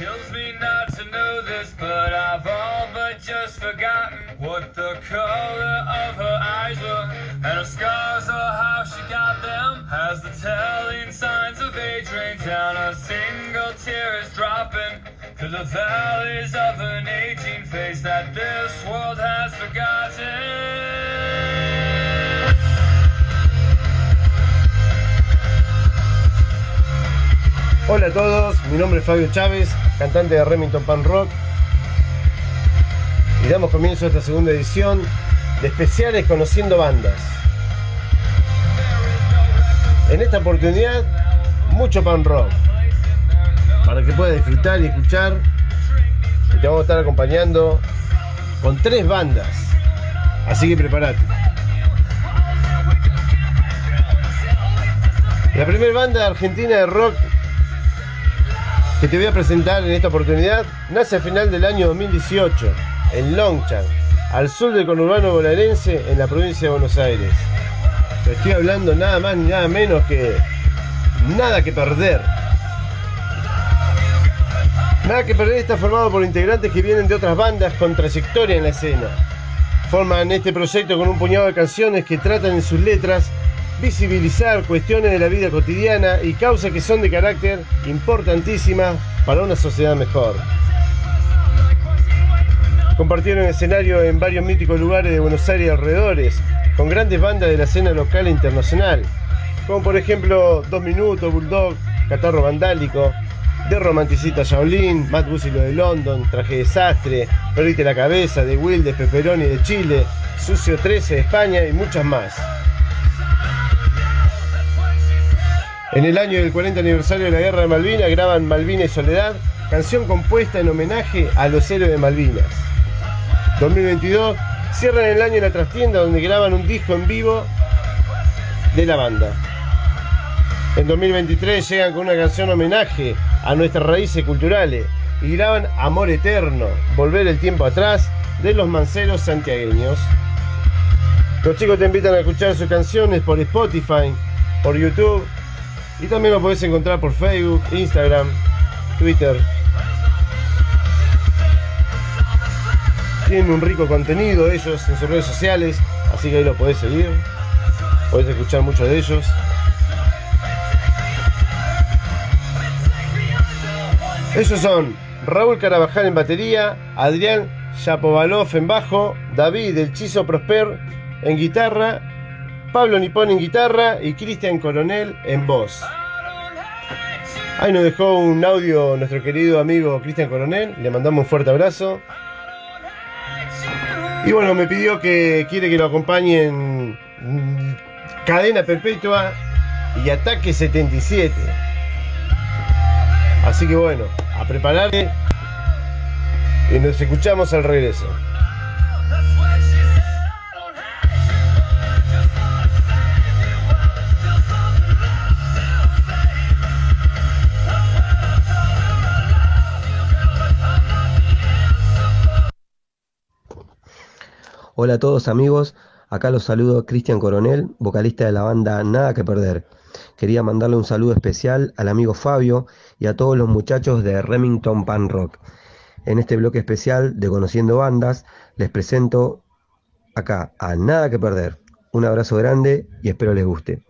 Kills me not to know this, but I've all but just forgotten what the color of her eyes were, and her scars or how she got them. As the telling signs of age rain down, a single tear is dropping to the valleys of an aging face that this world has forgotten. Hola a todos, mi nombre es Fabio Chávez, cantante de Remington Pan Rock. Y damos comienzo a esta segunda edición de especiales conociendo bandas. En esta oportunidad, mucho pan rock. Para que puedas disfrutar y escuchar. Y te vamos a estar acompañando con tres bandas. Así que prepárate. La primera banda argentina de rock que te voy a presentar en esta oportunidad nace a final del año 2018 en Longchamp, al sur del conurbano bonaerense en la provincia de Buenos Aires. Estoy hablando nada más ni nada menos que Nada que Perder. Nada que Perder está formado por integrantes que vienen de otras bandas con trayectoria en la escena. Forman este proyecto con un puñado de canciones que tratan en sus letras visibilizar cuestiones de la vida cotidiana y causas que son de carácter importantísimas para una sociedad mejor. Compartieron escenario en varios míticos lugares de Buenos Aires y alrededores, con grandes bandas de la escena local e internacional, como por ejemplo Dos Minutos, Bulldog, Catarro Vandálico, De Romanticita Shaolin, Matt Busilo de London, Traje Desastre, Perdite la Cabeza, de Wildes, Pepperoni de Chile, Sucio 13 de España y muchas más. En el año del 40 aniversario de la Guerra de Malvinas graban Malvinas y Soledad, canción compuesta en homenaje a los héroes de Malvinas. 2022 cierran el año en la trastienda donde graban un disco en vivo de la banda. En 2023 llegan con una canción homenaje a nuestras raíces culturales y graban Amor Eterno, Volver el tiempo atrás, de los manceros santiagueños. Los chicos te invitan a escuchar sus canciones por Spotify, por YouTube y también lo podés encontrar por Facebook, Instagram, Twitter. Tienen un rico contenido ellos en sus redes sociales, así que ahí lo podés seguir. Podés escuchar muchos de ellos. Ellos son Raúl Carabajal en batería, Adrián Yapovalov en bajo, David El Chizo Prosper en guitarra Pablo Nipón en guitarra y Cristian Coronel en voz. Ahí nos dejó un audio nuestro querido amigo Cristian Coronel, le mandamos un fuerte abrazo. Y bueno, me pidió que quiere que lo acompañen Cadena Perpetua y Ataque 77. Así que bueno, a prepararle y nos escuchamos al regreso. Hola a todos amigos, acá los saludo Cristian Coronel, vocalista de la banda Nada que Perder. Quería mandarle un saludo especial al amigo Fabio y a todos los muchachos de Remington Pan Rock. En este bloque especial de Conociendo Bandas les presento acá a Nada que Perder. Un abrazo grande y espero les guste.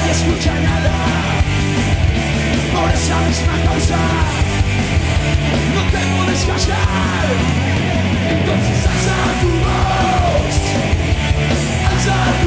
nadie escucha nada. Por esa misma causa No te puedes callar. Entonces alza tu voz Alza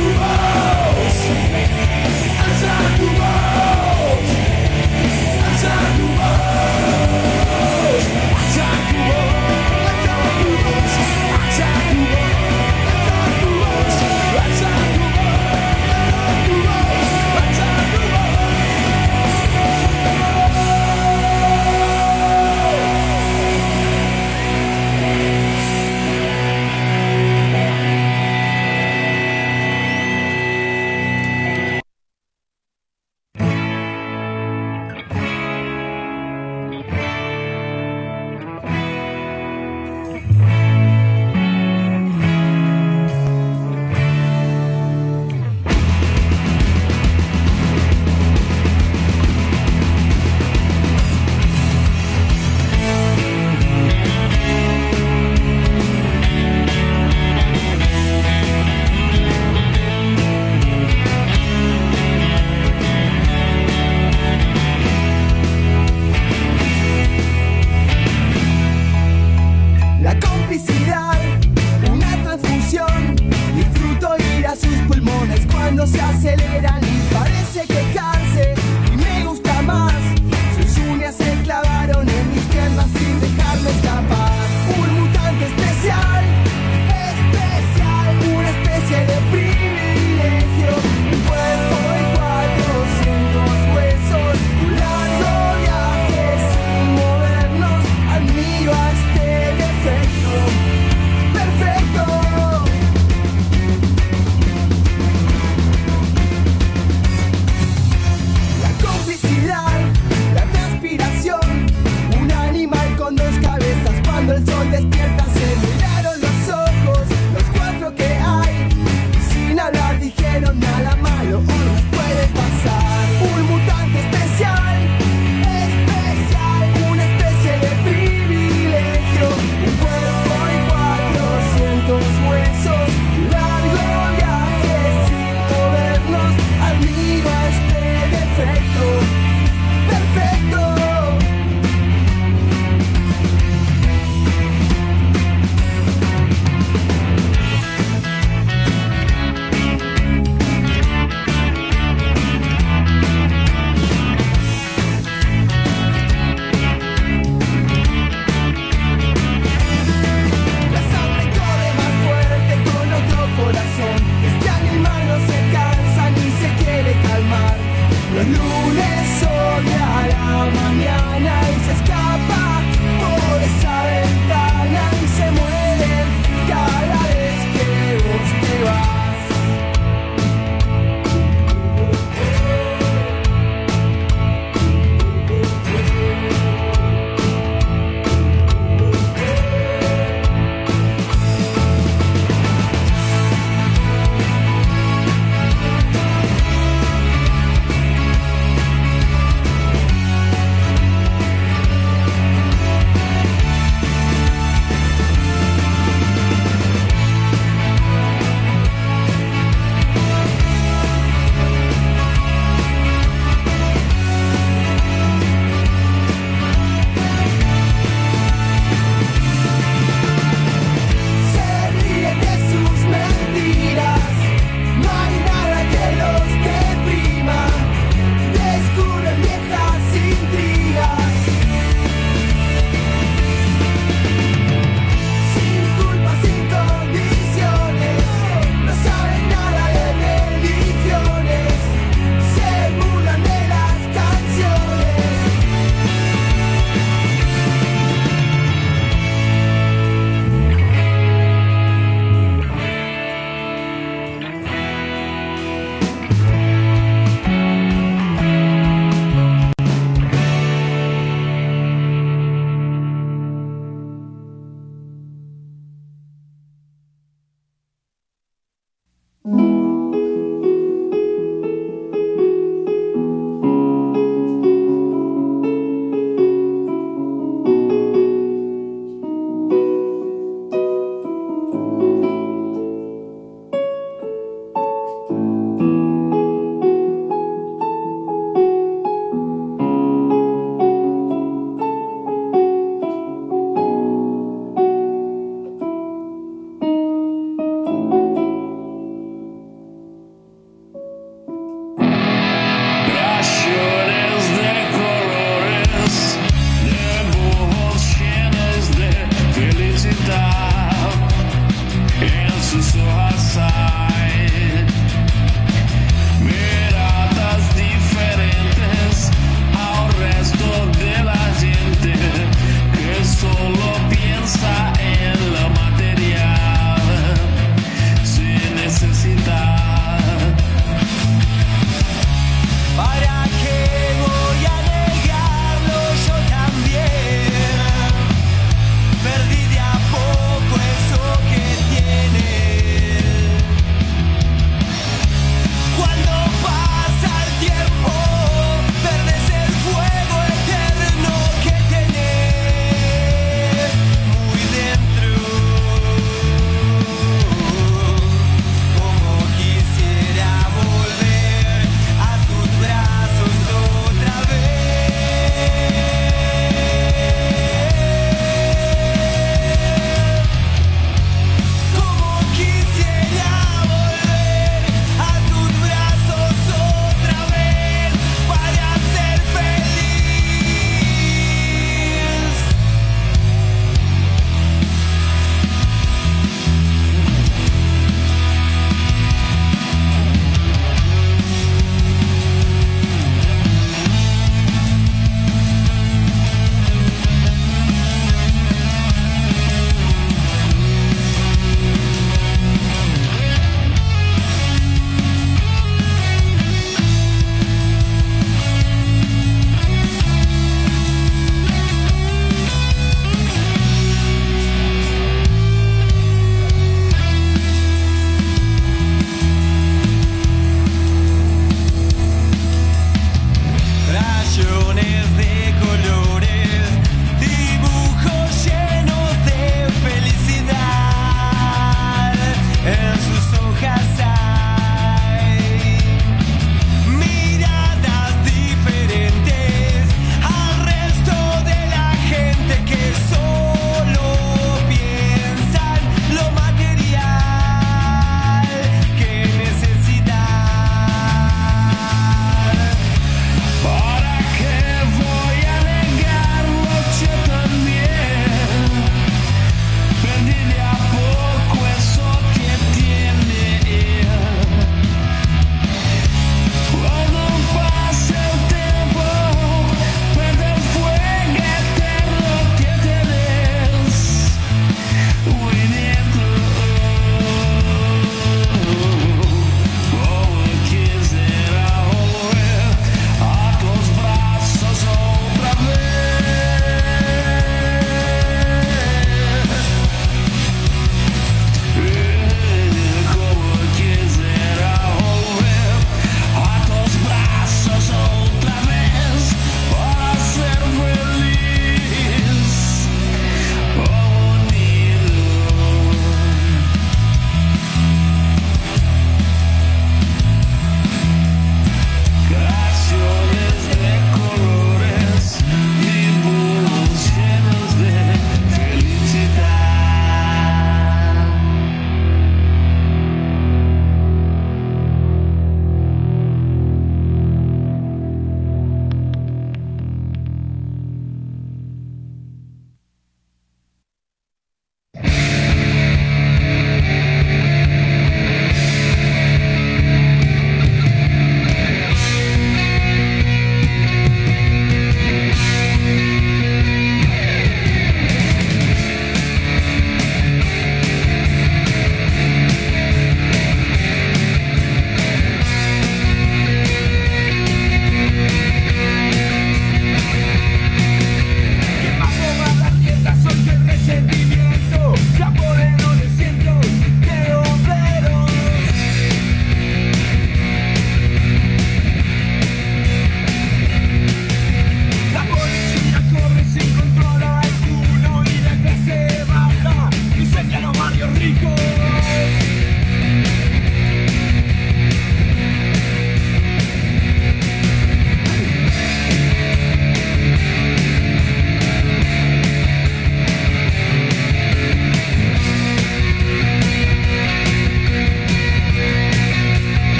pasiones de colores.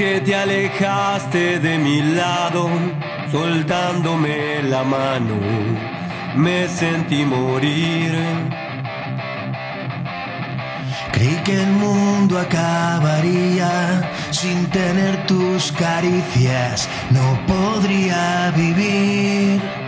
que te alejaste de mi lado, soltándome la mano, me sentí morir. Creí que el mundo acabaría sin tener tus caricias, no podría vivir.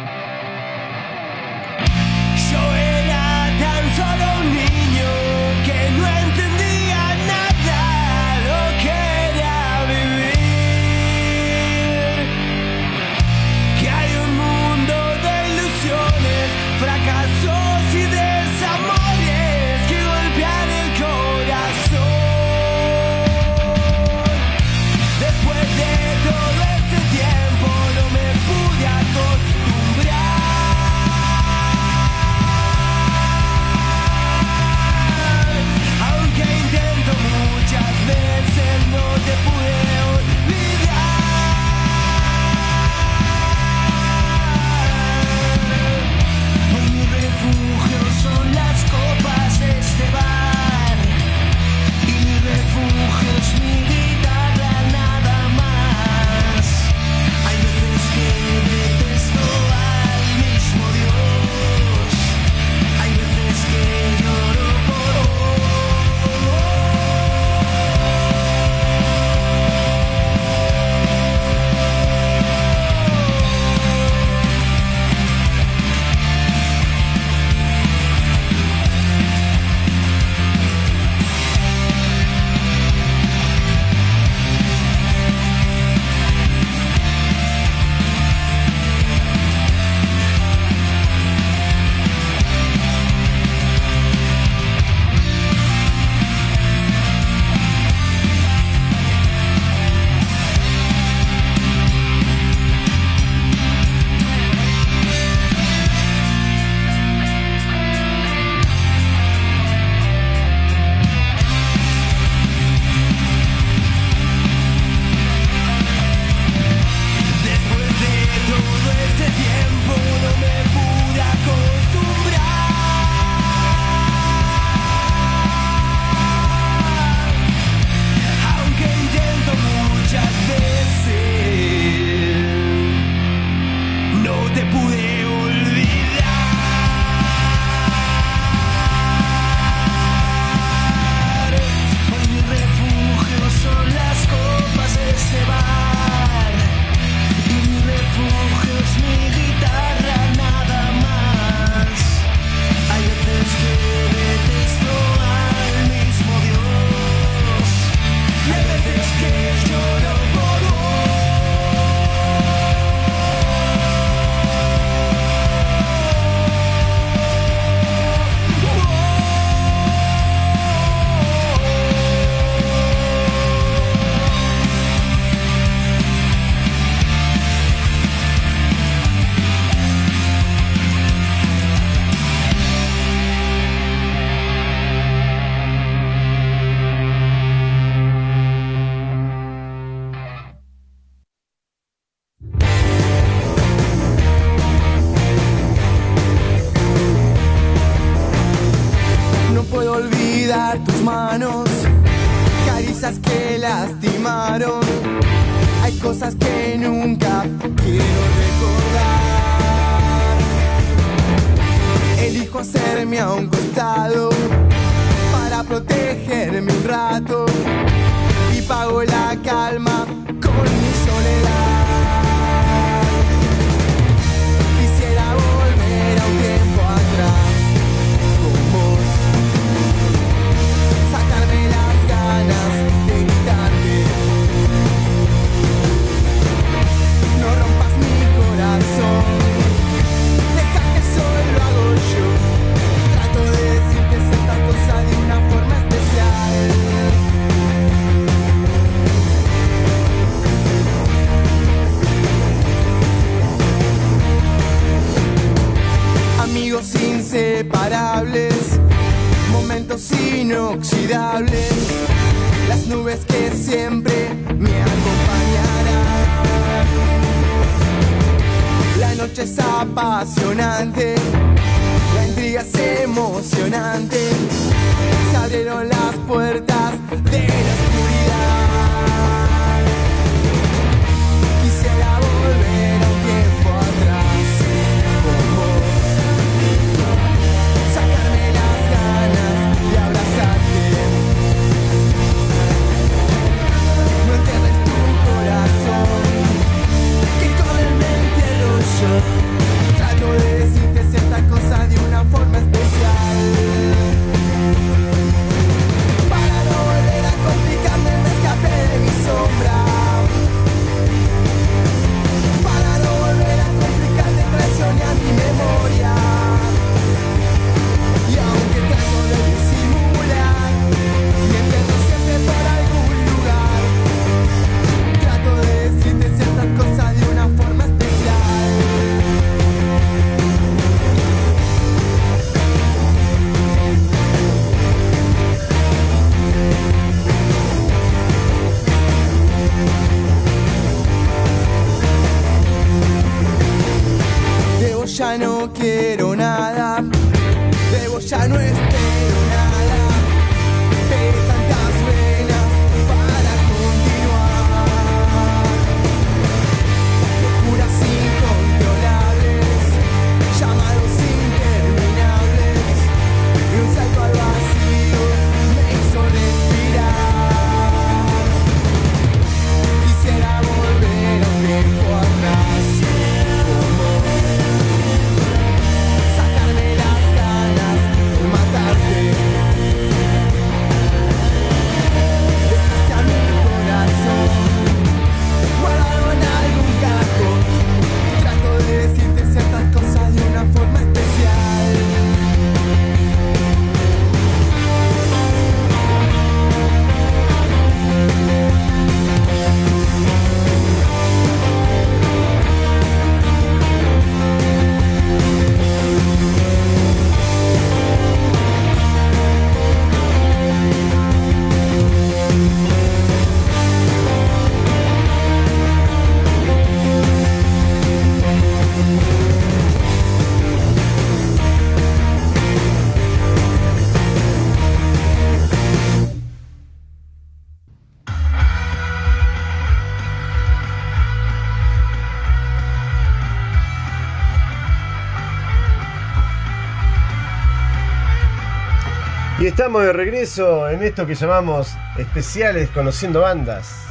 Estamos de regreso en esto que llamamos especiales conociendo bandas.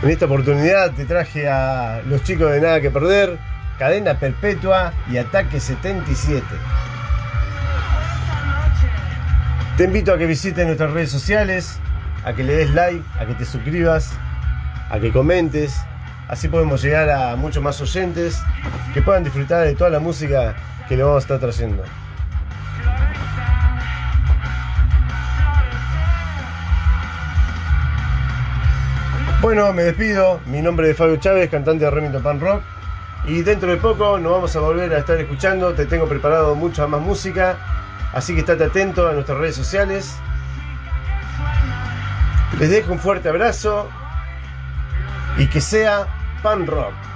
En esta oportunidad te traje a los chicos de Nada que Perder, Cadena Perpetua y Ataque 77. Te invito a que visites nuestras redes sociales, a que le des like, a que te suscribas, a que comentes. Así podemos llegar a muchos más oyentes que puedan disfrutar de toda la música que le vamos a estar trayendo. Bueno, me despido. Mi nombre es Fabio Chávez, cantante de Remington Pan Rock. Y dentro de poco nos vamos a volver a estar escuchando. Te tengo preparado mucha más música. Así que estate atento a nuestras redes sociales. Les dejo un fuerte abrazo. Y que sea Pan Rock.